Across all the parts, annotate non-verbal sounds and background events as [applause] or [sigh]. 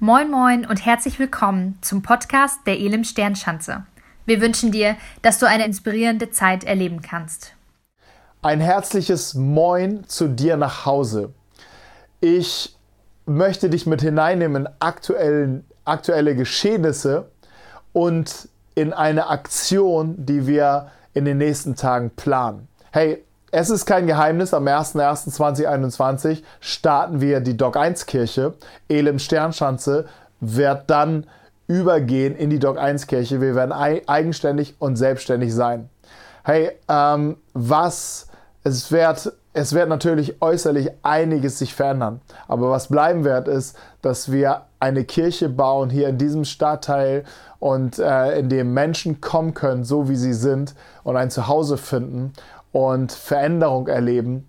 Moin Moin und herzlich willkommen zum Podcast der Elim Sternschanze. Wir wünschen dir, dass du eine inspirierende Zeit erleben kannst. Ein herzliches Moin zu dir nach Hause. Ich möchte dich mit hineinnehmen in aktuellen, aktuelle Geschehnisse und in eine Aktion, die wir in den nächsten Tagen planen. Hey, es ist kein Geheimnis, am 01.01.2021 starten wir die Doc 1 Kirche. Elim Sternschanze wird dann übergehen in die Doc 1 Kirche. Wir werden eigenständig und selbstständig sein. Hey, ähm, was, es wird, es wird natürlich äußerlich einiges sich verändern. Aber was bleiben wird, ist, dass wir eine Kirche bauen hier in diesem Stadtteil und äh, in dem Menschen kommen können, so wie sie sind und ein Zuhause finden und Veränderung erleben.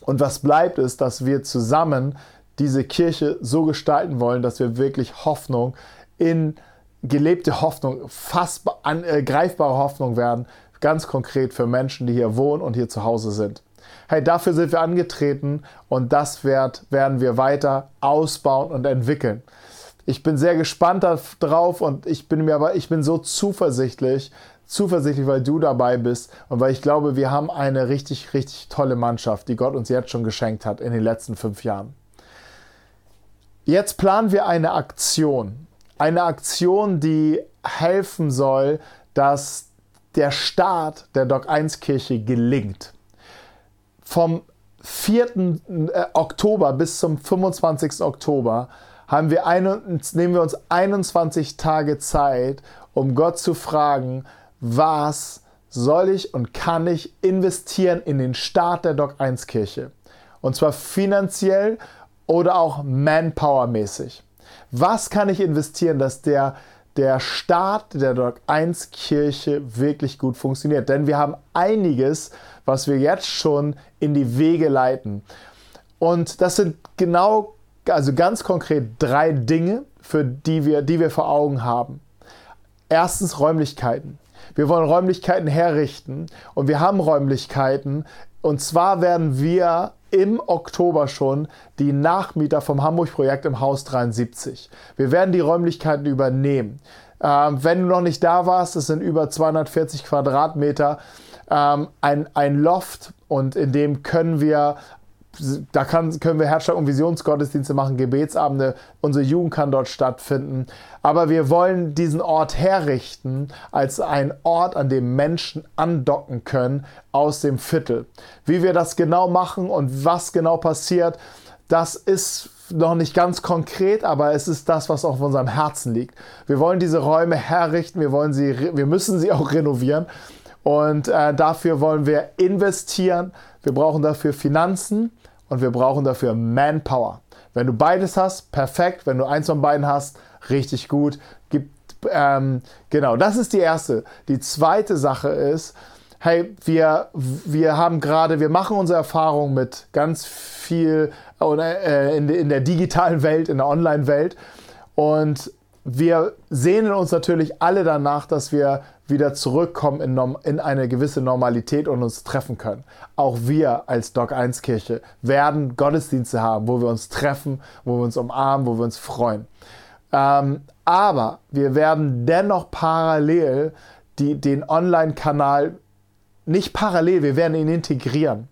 Und was bleibt ist, dass wir zusammen diese Kirche so gestalten wollen, dass wir wirklich Hoffnung in gelebte Hoffnung, fassbar, an, äh, greifbare Hoffnung werden, ganz konkret für Menschen, die hier wohnen und hier zu Hause sind. Hey, dafür sind wir angetreten und das wird, werden wir weiter ausbauen und entwickeln. Ich bin sehr gespannt darauf und ich bin mir aber, ich bin so zuversichtlich, zuversichtlich, weil du dabei bist und weil ich glaube, wir haben eine richtig, richtig tolle Mannschaft, die Gott uns jetzt schon geschenkt hat in den letzten fünf Jahren. Jetzt planen wir eine Aktion. Eine Aktion, die helfen soll, dass der Start der Doc 1 Kirche gelingt. Vom 4. Äh, Oktober bis zum 25. Oktober haben wir eine, nehmen wir uns 21 Tage Zeit, um Gott zu fragen, was soll ich und kann ich investieren in den Start der Doc 1 Kirche? Und zwar finanziell oder auch manpowermäßig. Was kann ich investieren, dass der, der Start der Doc 1 Kirche wirklich gut funktioniert? Denn wir haben einiges, was wir jetzt schon in die Wege leiten. Und das sind genau, also ganz konkret drei Dinge, für die wir, die wir vor Augen haben. Erstens Räumlichkeiten. Wir wollen Räumlichkeiten herrichten und wir haben Räumlichkeiten. Und zwar werden wir im Oktober schon die Nachmieter vom Hamburg-Projekt im Haus 73. Wir werden die Räumlichkeiten übernehmen. Ähm, wenn du noch nicht da warst, es sind über 240 Quadratmeter, ähm, ein, ein Loft und in dem können wir da kann, können wir Herzschlag- und Visionsgottesdienste machen, Gebetsabende, unsere Jugend kann dort stattfinden. Aber wir wollen diesen Ort herrichten als ein Ort, an dem Menschen andocken können aus dem Viertel. Wie wir das genau machen und was genau passiert, das ist noch nicht ganz konkret, aber es ist das, was auf unserem Herzen liegt. Wir wollen diese Räume herrichten, wir, wollen sie, wir müssen sie [laughs] auch renovieren. Und äh, dafür wollen wir investieren. Wir brauchen dafür Finanzen und wir brauchen dafür Manpower. Wenn du beides hast, perfekt. Wenn du eins von beiden hast, richtig gut. Gibt, ähm, genau, das ist die erste. Die zweite Sache ist, hey, wir, wir haben gerade, wir machen unsere Erfahrung mit ganz viel äh, in, in der digitalen Welt, in der Online-Welt. Und wir sehnen uns natürlich alle danach, dass wir wieder zurückkommen in, in, eine gewisse Normalität und uns treffen können. Auch wir als Doc 1 Kirche werden Gottesdienste haben, wo wir uns treffen, wo wir uns umarmen, wo wir uns freuen. Ähm, aber wir werden dennoch parallel die, den Online-Kanal, nicht parallel, wir werden ihn integrieren.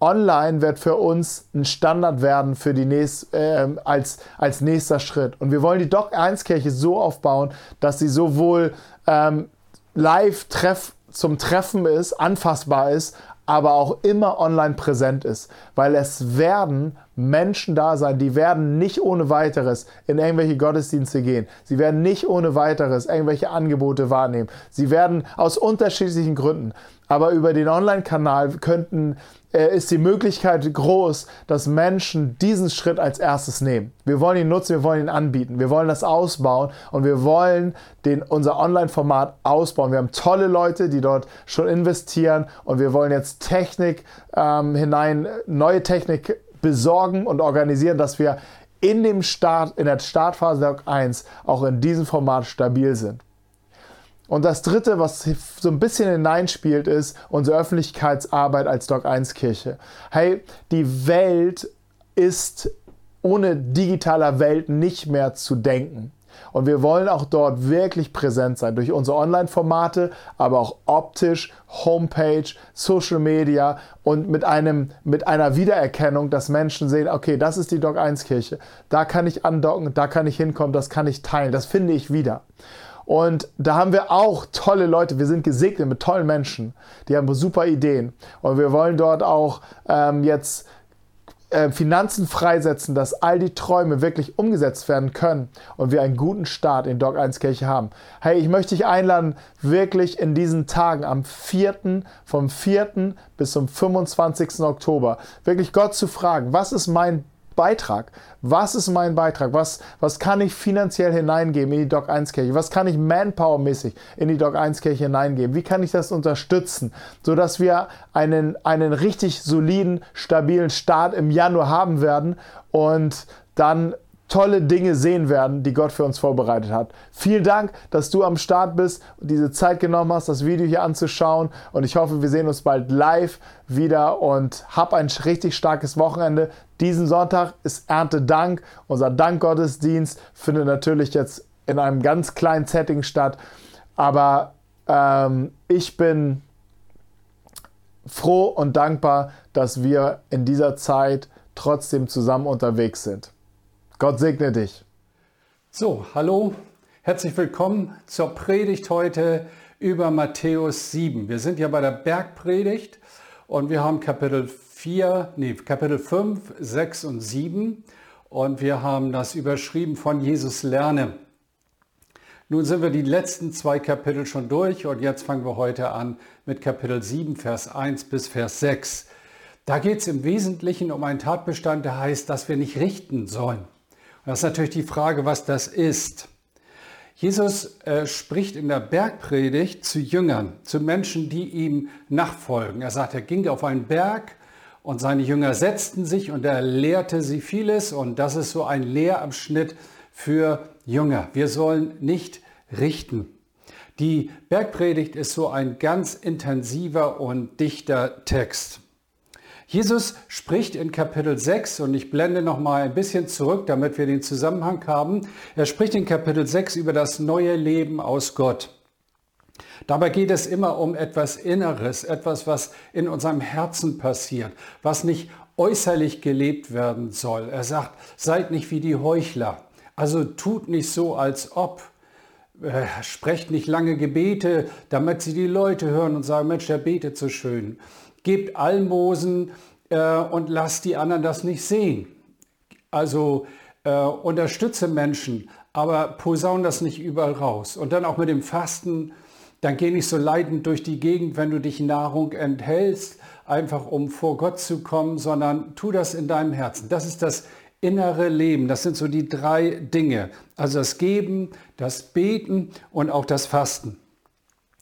Online wird für uns ein Standard werden für die nächst, äh, als, als nächster Schritt. Und wir wollen die Doc 1 Kirche so aufbauen, dass sie sowohl ähm, live treff, zum Treffen ist, anfassbar ist, aber auch immer online präsent ist, weil es werden Menschen da sein, die werden nicht ohne weiteres in irgendwelche Gottesdienste gehen. Sie werden nicht ohne weiteres irgendwelche Angebote wahrnehmen. Sie werden aus unterschiedlichen Gründen, aber über den Online-Kanal könnten ist die Möglichkeit groß, dass Menschen diesen Schritt als erstes nehmen. Wir wollen ihn nutzen, wir wollen ihn anbieten, wir wollen das ausbauen und wir wollen den, unser Online-Format ausbauen. Wir haben tolle Leute, die dort schon investieren und wir wollen jetzt Technik ähm, hinein, neue Technik besorgen und organisieren, dass wir in dem Start, in der Startphase der 1 auch in diesem Format stabil sind. Und das dritte, was so ein bisschen hineinspielt, ist unsere Öffentlichkeitsarbeit als Doc 1 Kirche. Hey, die Welt ist ohne digitaler Welt nicht mehr zu denken. Und wir wollen auch dort wirklich präsent sein durch unsere Online-Formate, aber auch optisch, Homepage, Social Media und mit, einem, mit einer Wiedererkennung, dass Menschen sehen, okay, das ist die Doc 1 Kirche. Da kann ich andocken, da kann ich hinkommen, das kann ich teilen, das finde ich wieder. Und da haben wir auch tolle Leute. Wir sind gesegnet mit tollen Menschen. Die haben super Ideen. Und wir wollen dort auch ähm, jetzt äh, Finanzen freisetzen, dass all die Träume wirklich umgesetzt werden können und wir einen guten Start in Dog 1 Kirche haben. Hey, ich möchte dich einladen, wirklich in diesen Tagen am 4., vom 4. bis zum 25. Oktober, wirklich Gott zu fragen, was ist mein Beitrag? Was ist mein Beitrag? Was, was kann ich finanziell hineingeben in die Doc 1 Kirche? Was kann ich manpowermäßig in die Doc 1 Kirche hineingeben? Wie kann ich das unterstützen, sodass wir einen, einen richtig soliden, stabilen Start im Januar haben werden und dann tolle Dinge sehen werden, die Gott für uns vorbereitet hat. Vielen Dank, dass du am Start bist und diese Zeit genommen hast, das Video hier anzuschauen. Und ich hoffe, wir sehen uns bald live wieder und hab ein richtig starkes Wochenende. Diesen Sonntag ist Erntedank. Unser Dankgottesdienst findet natürlich jetzt in einem ganz kleinen Setting statt. Aber ähm, ich bin froh und dankbar, dass wir in dieser Zeit trotzdem zusammen unterwegs sind. Gott segne dich. So, hallo, herzlich willkommen zur Predigt heute über Matthäus 7. Wir sind ja bei der Bergpredigt und wir haben Kapitel 4, nee, Kapitel 5, 6 und 7 und wir haben das überschrieben von Jesus lerne. Nun sind wir die letzten zwei Kapitel schon durch und jetzt fangen wir heute an mit Kapitel 7, Vers 1 bis Vers 6. Da geht es im Wesentlichen um einen Tatbestand, der heißt, dass wir nicht richten sollen. Das ist natürlich die Frage, was das ist. Jesus äh, spricht in der Bergpredigt zu Jüngern, zu Menschen, die ihm nachfolgen. Er sagt, er ging auf einen Berg und seine Jünger setzten sich und er lehrte sie vieles und das ist so ein Lehrabschnitt für Jünger. Wir sollen nicht richten. Die Bergpredigt ist so ein ganz intensiver und dichter Text. Jesus spricht in Kapitel 6 und ich blende noch mal ein bisschen zurück, damit wir den Zusammenhang haben. Er spricht in Kapitel 6 über das neue Leben aus Gott. Dabei geht es immer um etwas Inneres, etwas, was in unserem Herzen passiert, was nicht äußerlich gelebt werden soll. Er sagt, seid nicht wie die Heuchler. Also tut nicht so, als ob. Äh, sprecht nicht lange Gebete, damit sie die Leute hören und sagen, Mensch, der betet so schön gebt Almosen äh, und lasst die anderen das nicht sehen. Also äh, unterstütze Menschen, aber posaun das nicht überall raus. Und dann auch mit dem Fasten, dann geh nicht so leidend durch die Gegend, wenn du dich Nahrung enthältst, einfach um vor Gott zu kommen, sondern tu das in deinem Herzen. Das ist das innere Leben. Das sind so die drei Dinge. Also das Geben, das Beten und auch das Fasten.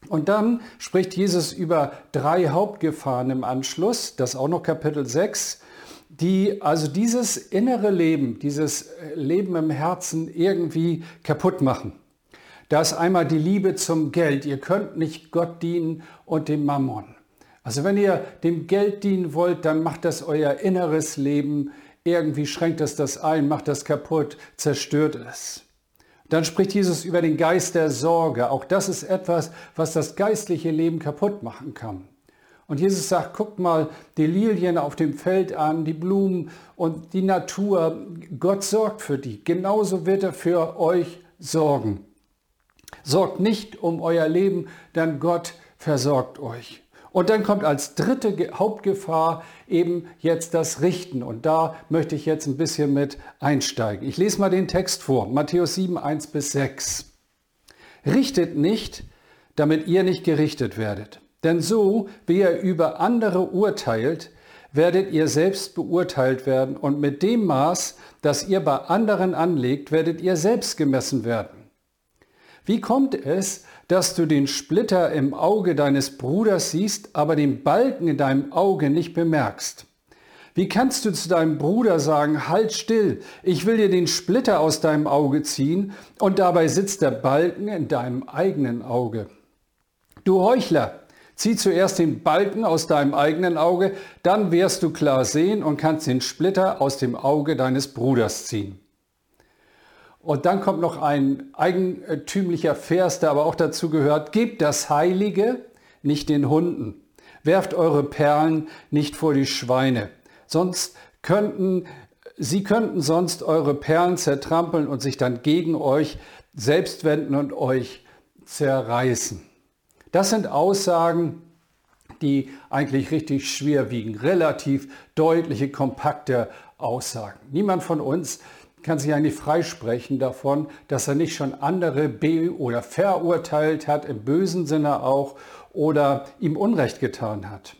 Und dann spricht Jesus über drei Hauptgefahren im Anschluss, das auch noch Kapitel 6, die also dieses innere Leben, dieses Leben im Herzen irgendwie kaputt machen. Da ist einmal die Liebe zum Geld. Ihr könnt nicht Gott dienen und dem Mammon. Also wenn ihr dem Geld dienen wollt, dann macht das euer inneres Leben, irgendwie schränkt es das ein, macht das kaputt, zerstört es. Dann spricht Jesus über den Geist der Sorge. Auch das ist etwas, was das geistliche Leben kaputt machen kann. Und Jesus sagt, guckt mal die Lilien auf dem Feld an, die Blumen und die Natur. Gott sorgt für die. Genauso wird er für euch sorgen. Sorgt nicht um euer Leben, denn Gott versorgt euch. Und dann kommt als dritte Hauptgefahr eben jetzt das Richten. Und da möchte ich jetzt ein bisschen mit einsteigen. Ich lese mal den Text vor. Matthäus 7, 1 bis 6. Richtet nicht, damit ihr nicht gerichtet werdet. Denn so, wie ihr über andere urteilt, werdet ihr selbst beurteilt werden. Und mit dem Maß, das ihr bei anderen anlegt, werdet ihr selbst gemessen werden. Wie kommt es, dass du den Splitter im Auge deines Bruders siehst, aber den Balken in deinem Auge nicht bemerkst? Wie kannst du zu deinem Bruder sagen, halt still, ich will dir den Splitter aus deinem Auge ziehen und dabei sitzt der Balken in deinem eigenen Auge? Du Heuchler, Zieh zuerst den Balken aus deinem eigenen Auge, dann wirst du klar sehen und kannst den Splitter aus dem Auge deines Bruders ziehen. Und dann kommt noch ein eigentümlicher Vers, der aber auch dazu gehört, gebt das Heilige nicht den Hunden, werft eure Perlen nicht vor die Schweine, sonst könnten, sie könnten sonst eure Perlen zertrampeln und sich dann gegen euch selbst wenden und euch zerreißen. Das sind Aussagen, die eigentlich richtig schwer wiegen, relativ deutliche, kompakte Aussagen. Niemand von uns kann sich eigentlich freisprechen davon, dass er nicht schon andere be- oder verurteilt hat, im bösen Sinne auch, oder ihm Unrecht getan hat.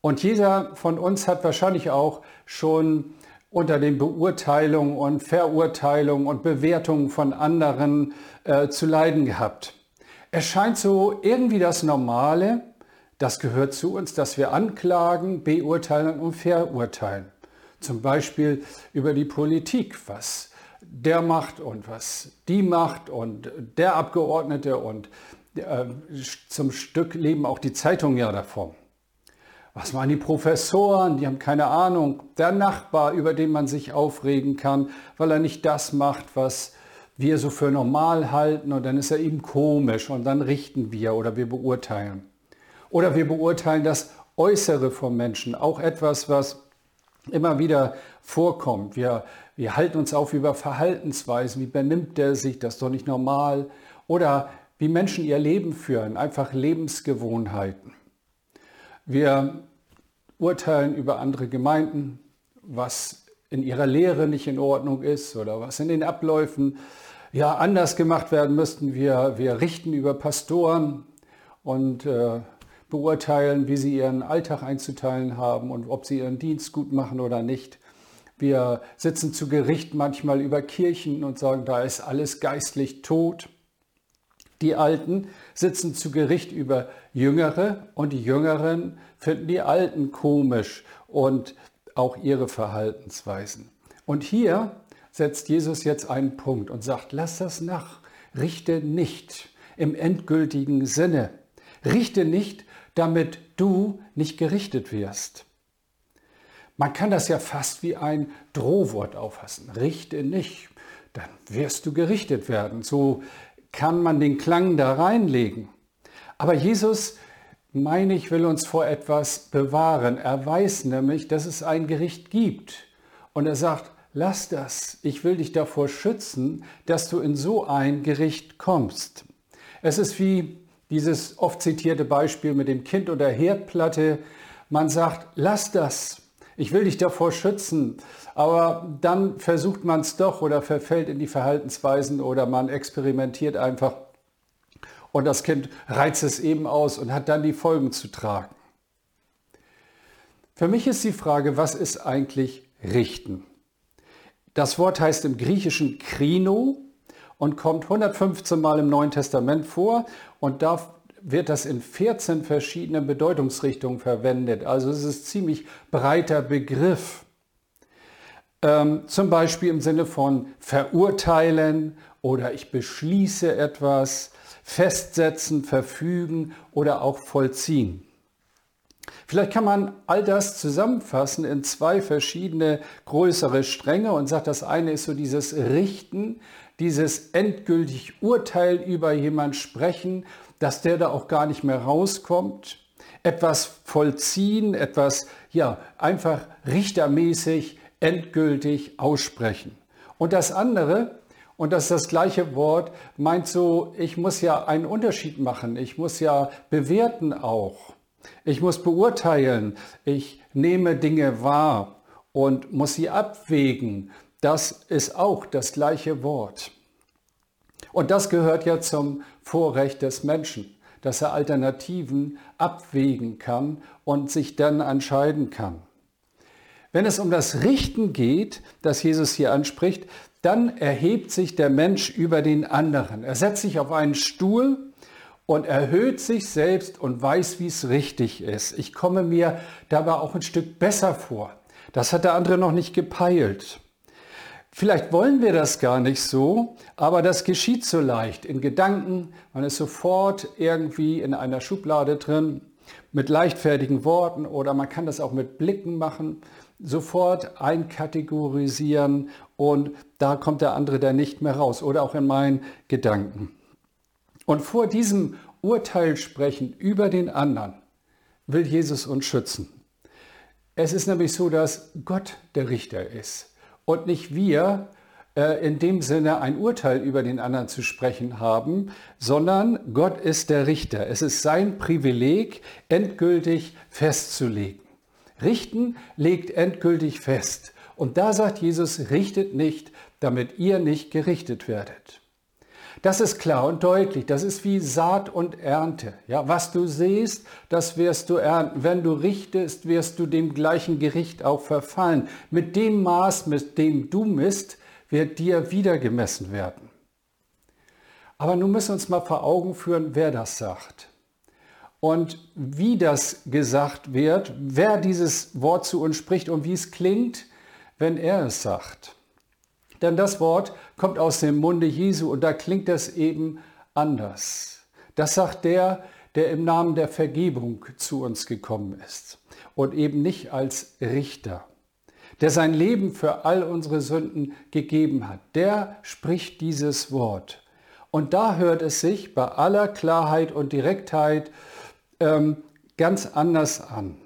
Und jeder von uns hat wahrscheinlich auch schon unter den Beurteilungen und Verurteilungen und Bewertungen von anderen äh, zu leiden gehabt. Es scheint so irgendwie das Normale, das gehört zu uns, dass wir anklagen, beurteilen und verurteilen. Zum Beispiel über die Politik, was der macht und was die macht und der Abgeordnete und äh, zum Stück leben auch die Zeitungen ja davon. Was waren die Professoren? Die haben keine Ahnung. Der Nachbar, über den man sich aufregen kann, weil er nicht das macht, was wir so für normal halten und dann ist er eben komisch und dann richten wir oder wir beurteilen. Oder wir beurteilen das Äußere vom Menschen, auch etwas, was immer wieder vorkommt. Wir, wir halten uns auf über Verhaltensweisen, wie benimmt der sich, das ist doch nicht normal. Oder wie Menschen ihr Leben führen, einfach Lebensgewohnheiten. Wir urteilen über andere Gemeinden, was in ihrer Lehre nicht in Ordnung ist oder was in den Abläufen ja anders gemacht werden müssten. Wir, wir richten über Pastoren und äh, beurteilen, wie sie ihren Alltag einzuteilen haben und ob sie ihren Dienst gut machen oder nicht. Wir sitzen zu Gericht manchmal über Kirchen und sagen, da ist alles geistlich tot. Die Alten sitzen zu Gericht über Jüngere und die Jüngeren finden die Alten komisch und auch ihre Verhaltensweisen. Und hier setzt Jesus jetzt einen Punkt und sagt, lass das nach, richte nicht im endgültigen Sinne, richte nicht damit du nicht gerichtet wirst. Man kann das ja fast wie ein Drohwort auffassen. Richte nicht, dann wirst du gerichtet werden. So kann man den Klang da reinlegen. Aber Jesus, meine ich, will uns vor etwas bewahren. Er weiß nämlich, dass es ein Gericht gibt. Und er sagt, lass das. Ich will dich davor schützen, dass du in so ein Gericht kommst. Es ist wie dieses oft zitierte Beispiel mit dem Kind und der Herdplatte. Man sagt, lass das. Ich will dich davor schützen. Aber dann versucht man es doch oder verfällt in die Verhaltensweisen oder man experimentiert einfach. Und das Kind reizt es eben aus und hat dann die Folgen zu tragen. Für mich ist die Frage, was ist eigentlich richten? Das Wort heißt im Griechischen krino und kommt 115 Mal im Neuen Testament vor und da wird das in 14 verschiedenen Bedeutungsrichtungen verwendet. Also es ist ein ziemlich breiter Begriff. Ähm, zum Beispiel im Sinne von verurteilen oder ich beschließe etwas, festsetzen, verfügen oder auch vollziehen. Vielleicht kann man all das zusammenfassen in zwei verschiedene größere Stränge und sagt, das eine ist so dieses Richten, dieses endgültig Urteil über jemand sprechen, dass der da auch gar nicht mehr rauskommt, etwas vollziehen, etwas ja einfach richtermäßig endgültig aussprechen. Und das andere, und das ist das gleiche Wort, meint so, ich muss ja einen Unterschied machen, ich muss ja bewerten auch. Ich muss beurteilen, ich nehme Dinge wahr und muss sie abwägen. Das ist auch das gleiche Wort. Und das gehört ja zum Vorrecht des Menschen, dass er Alternativen abwägen kann und sich dann entscheiden kann. Wenn es um das Richten geht, das Jesus hier anspricht, dann erhebt sich der Mensch über den anderen. Er setzt sich auf einen Stuhl und erhöht sich selbst und weiß, wie es richtig ist. Ich komme mir dabei auch ein Stück besser vor. Das hat der andere noch nicht gepeilt. Vielleicht wollen wir das gar nicht so, aber das geschieht so leicht in Gedanken. Man ist sofort irgendwie in einer Schublade drin mit leichtfertigen Worten oder man kann das auch mit Blicken machen, sofort einkategorisieren und da kommt der andere dann nicht mehr raus oder auch in meinen Gedanken. Und vor diesem Urteil sprechen über den anderen will Jesus uns schützen. Es ist nämlich so, dass Gott der Richter ist und nicht wir äh, in dem Sinne ein Urteil über den anderen zu sprechen haben, sondern Gott ist der Richter. Es ist sein Privileg, endgültig festzulegen. Richten legt endgültig fest. Und da sagt Jesus, richtet nicht, damit ihr nicht gerichtet werdet. Das ist klar und deutlich. Das ist wie Saat und Ernte. Ja, was du siehst, das wirst du ernten. Wenn du richtest, wirst du dem gleichen Gericht auch verfallen. Mit dem Maß, mit dem du misst, wird dir wieder gemessen werden. Aber nun müssen wir uns mal vor Augen führen, wer das sagt. Und wie das gesagt wird, wer dieses Wort zu uns spricht und wie es klingt, wenn er es sagt. Denn das Wort kommt aus dem Munde Jesu und da klingt das eben anders. Das sagt der, der im Namen der Vergebung zu uns gekommen ist und eben nicht als Richter, der sein Leben für all unsere Sünden gegeben hat. Der spricht dieses Wort. Und da hört es sich bei aller Klarheit und Direktheit ähm, ganz anders an.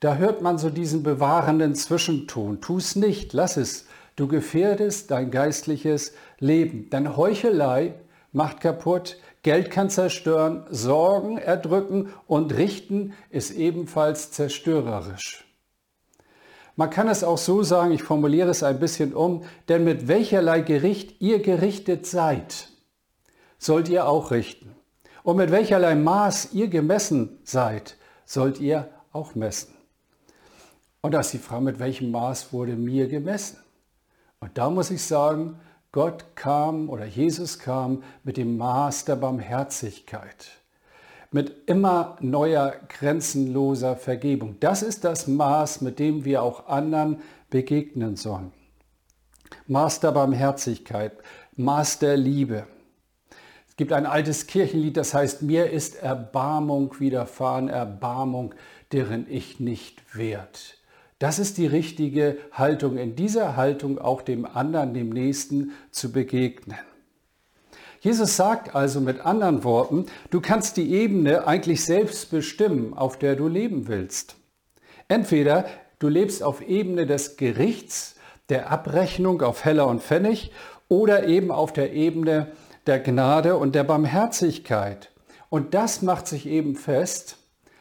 Da hört man so diesen bewahrenden Zwischenton. Tu es nicht, lass es. Du gefährdest dein geistliches Leben. Deine Heuchelei macht kaputt, Geld kann zerstören, Sorgen erdrücken und richten ist ebenfalls zerstörerisch. Man kann es auch so sagen, ich formuliere es ein bisschen um, denn mit welcherlei Gericht ihr gerichtet seid, sollt ihr auch richten. Und mit welcherlei Maß ihr gemessen seid, sollt ihr auch messen. Und da ist die Frage, mit welchem Maß wurde mir gemessen? Und da muss ich sagen, Gott kam oder Jesus kam mit dem Maß der Barmherzigkeit, mit immer neuer, grenzenloser Vergebung. Das ist das Maß, mit dem wir auch anderen begegnen sollen. Maß der Barmherzigkeit, Maß der Liebe. Es gibt ein altes Kirchenlied, das heißt, mir ist Erbarmung widerfahren, Erbarmung, deren ich nicht wert. Das ist die richtige Haltung, in dieser Haltung auch dem anderen, dem Nächsten zu begegnen. Jesus sagt also mit anderen Worten, du kannst die Ebene eigentlich selbst bestimmen, auf der du leben willst. Entweder du lebst auf Ebene des Gerichts, der Abrechnung auf Heller und Pfennig oder eben auf der Ebene der Gnade und der Barmherzigkeit. Und das macht sich eben fest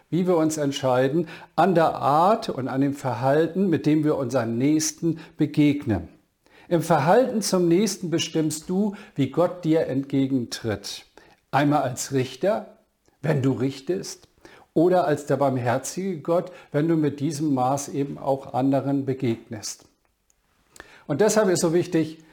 wie wir uns entscheiden, an der Art und an dem Verhalten, mit dem wir unseren Nächsten begegnen. Im Verhalten zum Nächsten bestimmst du, wie Gott dir entgegentritt. Einmal als Richter, wenn du richtest, oder als der barmherzige Gott, wenn du mit diesem Maß eben auch anderen begegnest. Und deshalb ist so wichtig,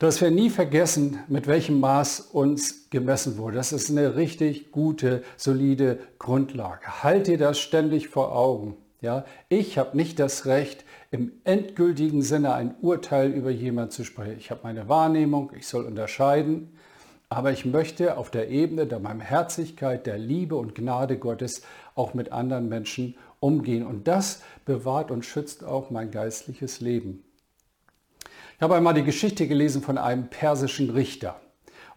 dass wir nie vergessen, mit welchem Maß uns gemessen wurde. Das ist eine richtig gute, solide Grundlage. Halt dir das ständig vor Augen. Ja, ich habe nicht das Recht, im endgültigen Sinne ein Urteil über jemanden zu sprechen. Ich habe meine Wahrnehmung, ich soll unterscheiden, aber ich möchte auf der Ebene der Barmherzigkeit, der Liebe und Gnade Gottes auch mit anderen Menschen umgehen. Und das bewahrt und schützt auch mein geistliches Leben. Ich habe einmal die Geschichte gelesen von einem persischen Richter.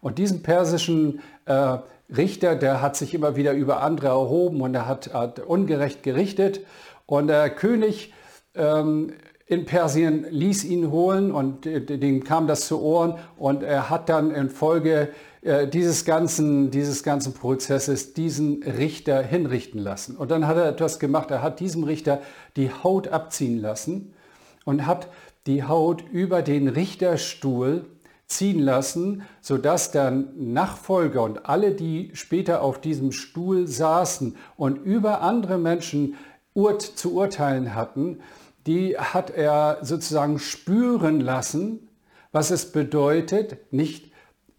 Und diesen persischen äh, Richter, der hat sich immer wieder über andere erhoben und er hat, hat ungerecht gerichtet. Und der König ähm, in Persien ließ ihn holen und dem kam das zu Ohren und er hat dann infolge äh, dieses ganzen, dieses ganzen Prozesses diesen Richter hinrichten lassen. Und dann hat er etwas gemacht, er hat diesem Richter die Haut abziehen lassen und hat die Haut über den Richterstuhl ziehen lassen, sodass der Nachfolger und alle, die später auf diesem Stuhl saßen und über andere Menschen zu urteilen hatten, die hat er sozusagen spüren lassen, was es bedeutet, nicht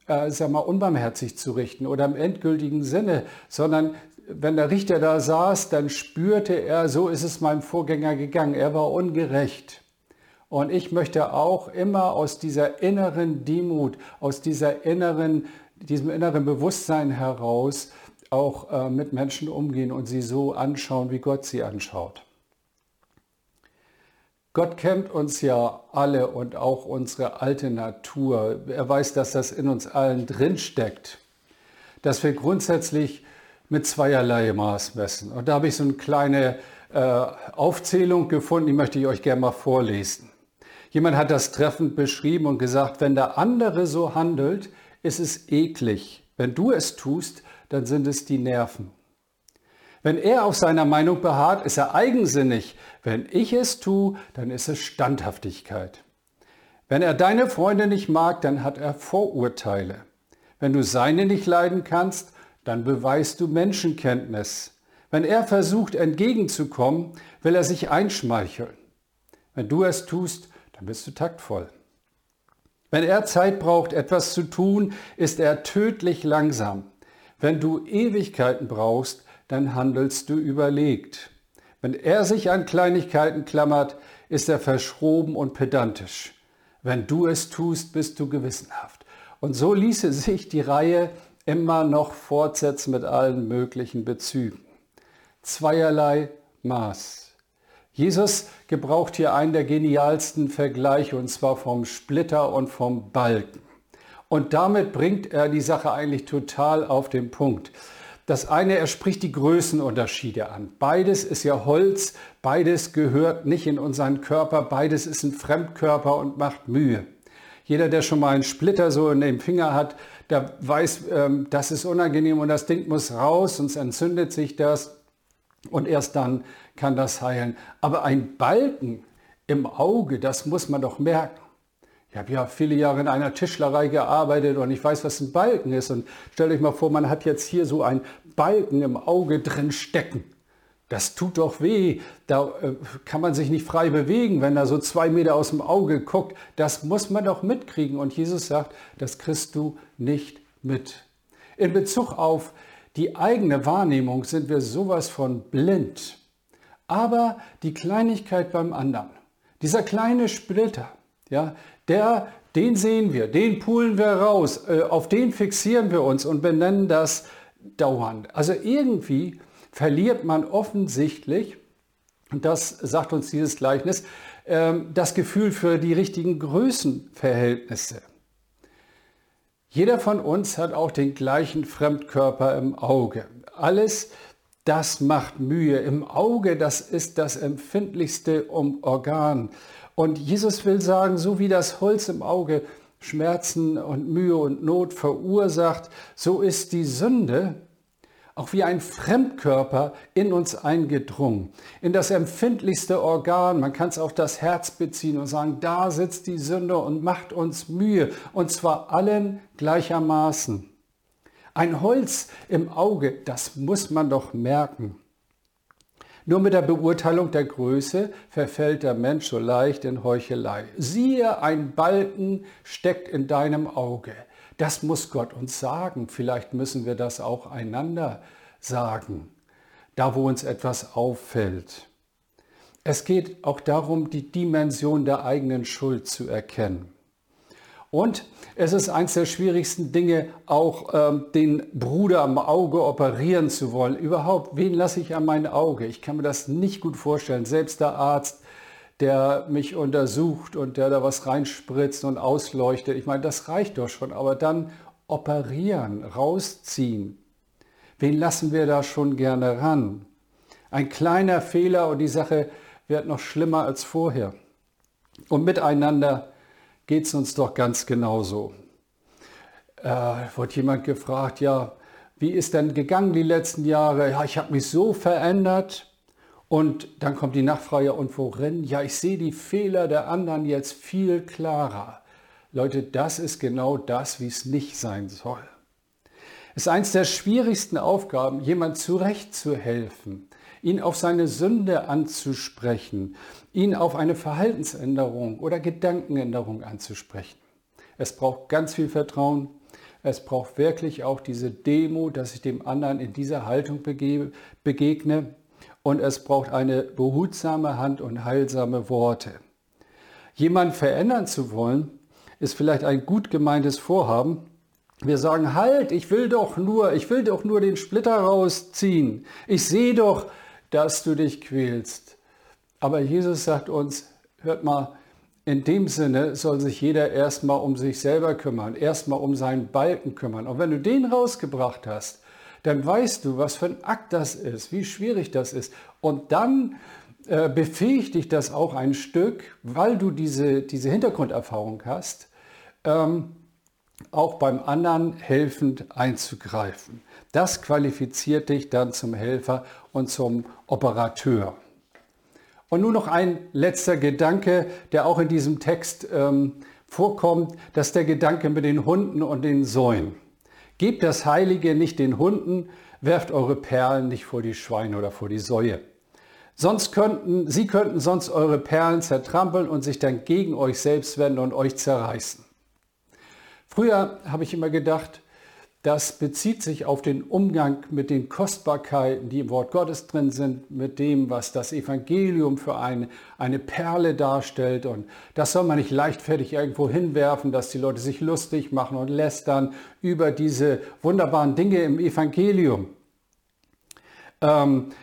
äh, sag mal, unbarmherzig zu richten oder im endgültigen Sinne, sondern wenn der Richter da saß, dann spürte er, so ist es meinem Vorgänger gegangen, er war ungerecht. Und ich möchte auch immer aus dieser inneren Demut, aus dieser inneren, diesem inneren Bewusstsein heraus auch äh, mit Menschen umgehen und sie so anschauen, wie Gott sie anschaut. Gott kennt uns ja alle und auch unsere alte Natur. Er weiß, dass das in uns allen drinsteckt, dass wir grundsätzlich mit zweierlei Maß messen. Und da habe ich so eine kleine äh, Aufzählung gefunden, die möchte ich euch gerne mal vorlesen. Jemand hat das treffend beschrieben und gesagt, wenn der andere so handelt, ist es eklig. Wenn du es tust, dann sind es die Nerven. Wenn er auf seiner Meinung beharrt, ist er eigensinnig. Wenn ich es tue, dann ist es Standhaftigkeit. Wenn er deine Freunde nicht mag, dann hat er Vorurteile. Wenn du seine nicht leiden kannst, dann beweist du Menschenkenntnis. Wenn er versucht entgegenzukommen, will er sich einschmeicheln. Wenn du es tust, dann bist du taktvoll. Wenn er Zeit braucht, etwas zu tun, ist er tödlich langsam. Wenn du Ewigkeiten brauchst, dann handelst du überlegt. Wenn er sich an Kleinigkeiten klammert, ist er verschroben und pedantisch. Wenn du es tust, bist du gewissenhaft. Und so ließe sich die Reihe immer noch fortsetzen mit allen möglichen Bezügen. Zweierlei Maß. Jesus gebraucht hier einen der genialsten Vergleiche, und zwar vom Splitter und vom Balken. Und damit bringt er die Sache eigentlich total auf den Punkt. Das eine, er spricht die Größenunterschiede an. Beides ist ja Holz, beides gehört nicht in unseren Körper, beides ist ein Fremdkörper und macht Mühe. Jeder, der schon mal einen Splitter so in dem Finger hat, der weiß, ähm, das ist unangenehm und das Ding muss raus, sonst entzündet sich das und erst dann kann das heilen. Aber ein Balken im Auge, das muss man doch merken. Ich habe ja viele Jahre in einer Tischlerei gearbeitet und ich weiß, was ein Balken ist. Und stellt euch mal vor, man hat jetzt hier so ein Balken im Auge drin stecken. Das tut doch weh. Da äh, kann man sich nicht frei bewegen, wenn er so zwei Meter aus dem Auge guckt. Das muss man doch mitkriegen. Und Jesus sagt, das kriegst du nicht mit. In Bezug auf die eigene Wahrnehmung sind wir sowas von blind. Aber die Kleinigkeit beim anderen, dieser kleine Splitter, ja, der, den sehen wir, den pulen wir raus, äh, auf den fixieren wir uns und benennen das dauernd. Also irgendwie verliert man offensichtlich, und das sagt uns dieses Gleichnis, ähm, das Gefühl für die richtigen Größenverhältnisse. Jeder von uns hat auch den gleichen Fremdkörper im Auge. Alles, das macht Mühe. Im Auge, das ist das empfindlichste Organ. Und Jesus will sagen, so wie das Holz im Auge Schmerzen und Mühe und Not verursacht, so ist die Sünde auch wie ein Fremdkörper in uns eingedrungen, in das empfindlichste Organ. Man kann es auf das Herz beziehen und sagen, da sitzt die Sünde und macht uns Mühe, und zwar allen gleichermaßen. Ein Holz im Auge, das muss man doch merken. Nur mit der Beurteilung der Größe verfällt der Mensch so leicht in Heuchelei. Siehe, ein Balken steckt in deinem Auge. Das muss Gott uns sagen. Vielleicht müssen wir das auch einander sagen, da wo uns etwas auffällt. Es geht auch darum, die Dimension der eigenen Schuld zu erkennen. Und es ist eines der schwierigsten Dinge, auch ähm, den Bruder am Auge operieren zu wollen. Überhaupt, wen lasse ich an mein Auge? Ich kann mir das nicht gut vorstellen. Selbst der Arzt der mich untersucht und der da was reinspritzt und ausleuchtet. Ich meine, das reicht doch schon, aber dann operieren, rausziehen. Wen lassen wir da schon gerne ran? Ein kleiner Fehler und die Sache wird noch schlimmer als vorher. Und miteinander geht es uns doch ganz genauso. Äh, wurde jemand gefragt, ja, wie ist denn gegangen die letzten Jahre? Ja, ich habe mich so verändert. Und dann kommt die Nachfrage, und worin? Ja, ich sehe die Fehler der anderen jetzt viel klarer. Leute, das ist genau das, wie es nicht sein soll. Es ist eines der schwierigsten Aufgaben, jemand zurechtzuhelfen, ihn auf seine Sünde anzusprechen, ihn auf eine Verhaltensänderung oder Gedankenänderung anzusprechen. Es braucht ganz viel Vertrauen. Es braucht wirklich auch diese Demo, dass ich dem anderen in dieser Haltung begegne und es braucht eine behutsame Hand und heilsame Worte. Jemand verändern zu wollen, ist vielleicht ein gut gemeintes Vorhaben. Wir sagen, halt, ich will doch nur, ich will doch nur den Splitter rausziehen. Ich sehe doch, dass du dich quälst. Aber Jesus sagt uns, hört mal, in dem Sinne soll sich jeder erstmal um sich selber kümmern, erstmal um seinen Balken kümmern. Und wenn du den rausgebracht hast, dann weißt du, was für ein Akt das ist, wie schwierig das ist. Und dann äh, befähigt dich das auch ein Stück, weil du diese, diese Hintergrunderfahrung hast, ähm, auch beim anderen helfend einzugreifen. Das qualifiziert dich dann zum Helfer und zum Operateur. Und nun noch ein letzter Gedanke, der auch in diesem Text ähm, vorkommt, das ist der Gedanke mit den Hunden und den Säuen. Gebt das Heilige nicht den Hunden, werft eure Perlen nicht vor die Schweine oder vor die Säue. Sonst könnten, sie könnten sonst eure Perlen zertrampeln und sich dann gegen euch selbst wenden und euch zerreißen. Früher habe ich immer gedacht, das bezieht sich auf den Umgang mit den Kostbarkeiten, die im Wort Gottes drin sind, mit dem, was das Evangelium für eine, eine Perle darstellt. Und das soll man nicht leichtfertig irgendwo hinwerfen, dass die Leute sich lustig machen und lästern über diese wunderbaren Dinge im Evangelium. Ähm,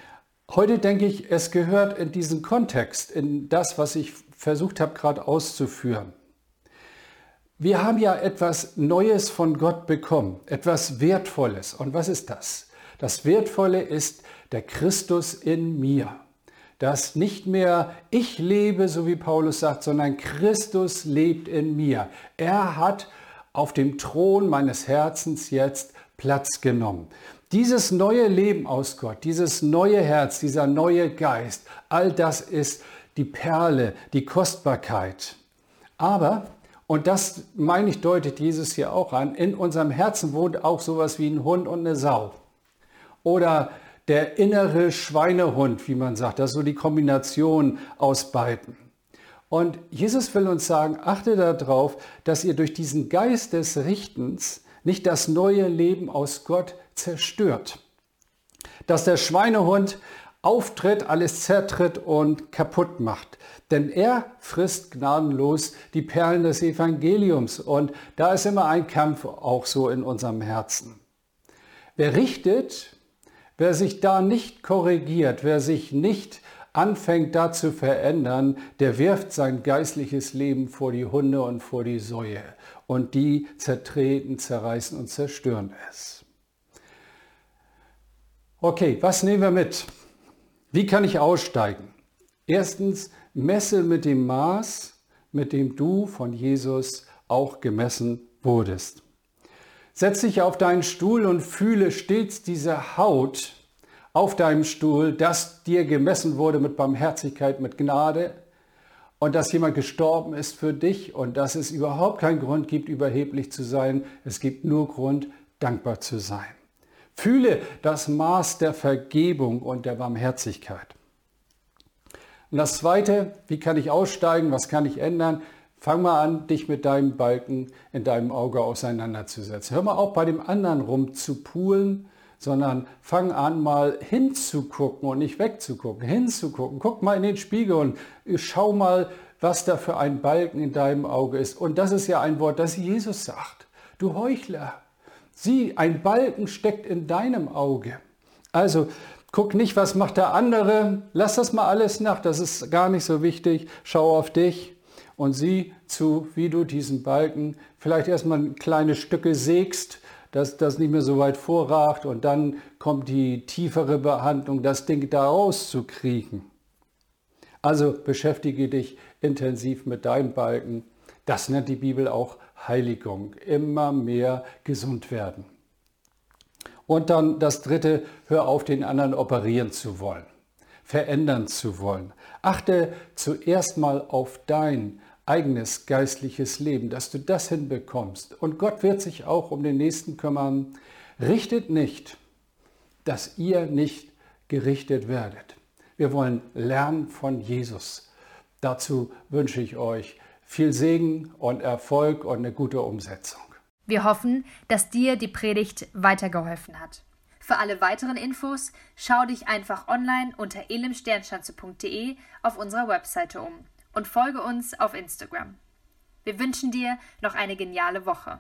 heute denke ich, es gehört in diesen Kontext, in das, was ich versucht habe gerade auszuführen. Wir haben ja etwas Neues von Gott bekommen, etwas Wertvolles. Und was ist das? Das Wertvolle ist der Christus in mir. Dass nicht mehr ich lebe, so wie Paulus sagt, sondern Christus lebt in mir. Er hat auf dem Thron meines Herzens jetzt Platz genommen. Dieses neue Leben aus Gott, dieses neue Herz, dieser neue Geist, all das ist die Perle, die Kostbarkeit. Aber und das, meine ich, deutet Jesus hier auch an. In unserem Herzen wohnt auch sowas wie ein Hund und eine Sau. Oder der innere Schweinehund, wie man sagt. Das ist so die Kombination aus beiden. Und Jesus will uns sagen, achte darauf, dass ihr durch diesen Geist des Richtens nicht das neue Leben aus Gott zerstört. Dass der Schweinehund auftritt, alles zertritt und kaputt macht. Denn er frisst gnadenlos die Perlen des Evangeliums. Und da ist immer ein Kampf auch so in unserem Herzen. Wer richtet, wer sich da nicht korrigiert, wer sich nicht anfängt da zu verändern, der wirft sein geistliches Leben vor die Hunde und vor die Säue. Und die zertreten, zerreißen und zerstören es. Okay, was nehmen wir mit? Wie kann ich aussteigen? Erstens, messe mit dem Maß, mit dem du von Jesus auch gemessen wurdest. Setz dich auf deinen Stuhl und fühle stets diese Haut auf deinem Stuhl, dass dir gemessen wurde mit Barmherzigkeit, mit Gnade und dass jemand gestorben ist für dich und dass es überhaupt keinen Grund gibt, überheblich zu sein. Es gibt nur Grund, dankbar zu sein. Fühle das Maß der Vergebung und der Barmherzigkeit. Und das Zweite, wie kann ich aussteigen, was kann ich ändern? Fang mal an, dich mit deinem Balken in deinem Auge auseinanderzusetzen. Hör mal auf, bei dem anderen rum zu poolen, sondern fang an, mal hinzugucken und nicht wegzugucken. Hinzugucken. Guck mal in den Spiegel und schau mal, was da für ein Balken in deinem Auge ist. Und das ist ja ein Wort, das Jesus sagt. Du Heuchler, Sieh, ein Balken steckt in deinem Auge. Also guck nicht, was macht der andere. Lass das mal alles nach. Das ist gar nicht so wichtig. Schau auf dich und sieh zu, wie du diesen Balken vielleicht erstmal kleine Stücke sägst, dass das nicht mehr so weit vorragt und dann kommt die tiefere Behandlung, das Ding da rauszukriegen. Also beschäftige dich intensiv mit deinem Balken. Das nennt die Bibel auch Heiligung, immer mehr gesund werden. Und dann das dritte, hör auf, den anderen operieren zu wollen, verändern zu wollen. Achte zuerst mal auf dein eigenes geistliches Leben, dass du das hinbekommst. Und Gott wird sich auch um den Nächsten kümmern. Richtet nicht, dass ihr nicht gerichtet werdet. Wir wollen lernen von Jesus. Dazu wünsche ich euch viel Segen und Erfolg und eine gute Umsetzung. Wir hoffen, dass dir die Predigt weitergeholfen hat. Für alle weiteren Infos schau dich einfach online unter elimsternschanze.de auf unserer Webseite um und folge uns auf Instagram. Wir wünschen dir noch eine geniale Woche.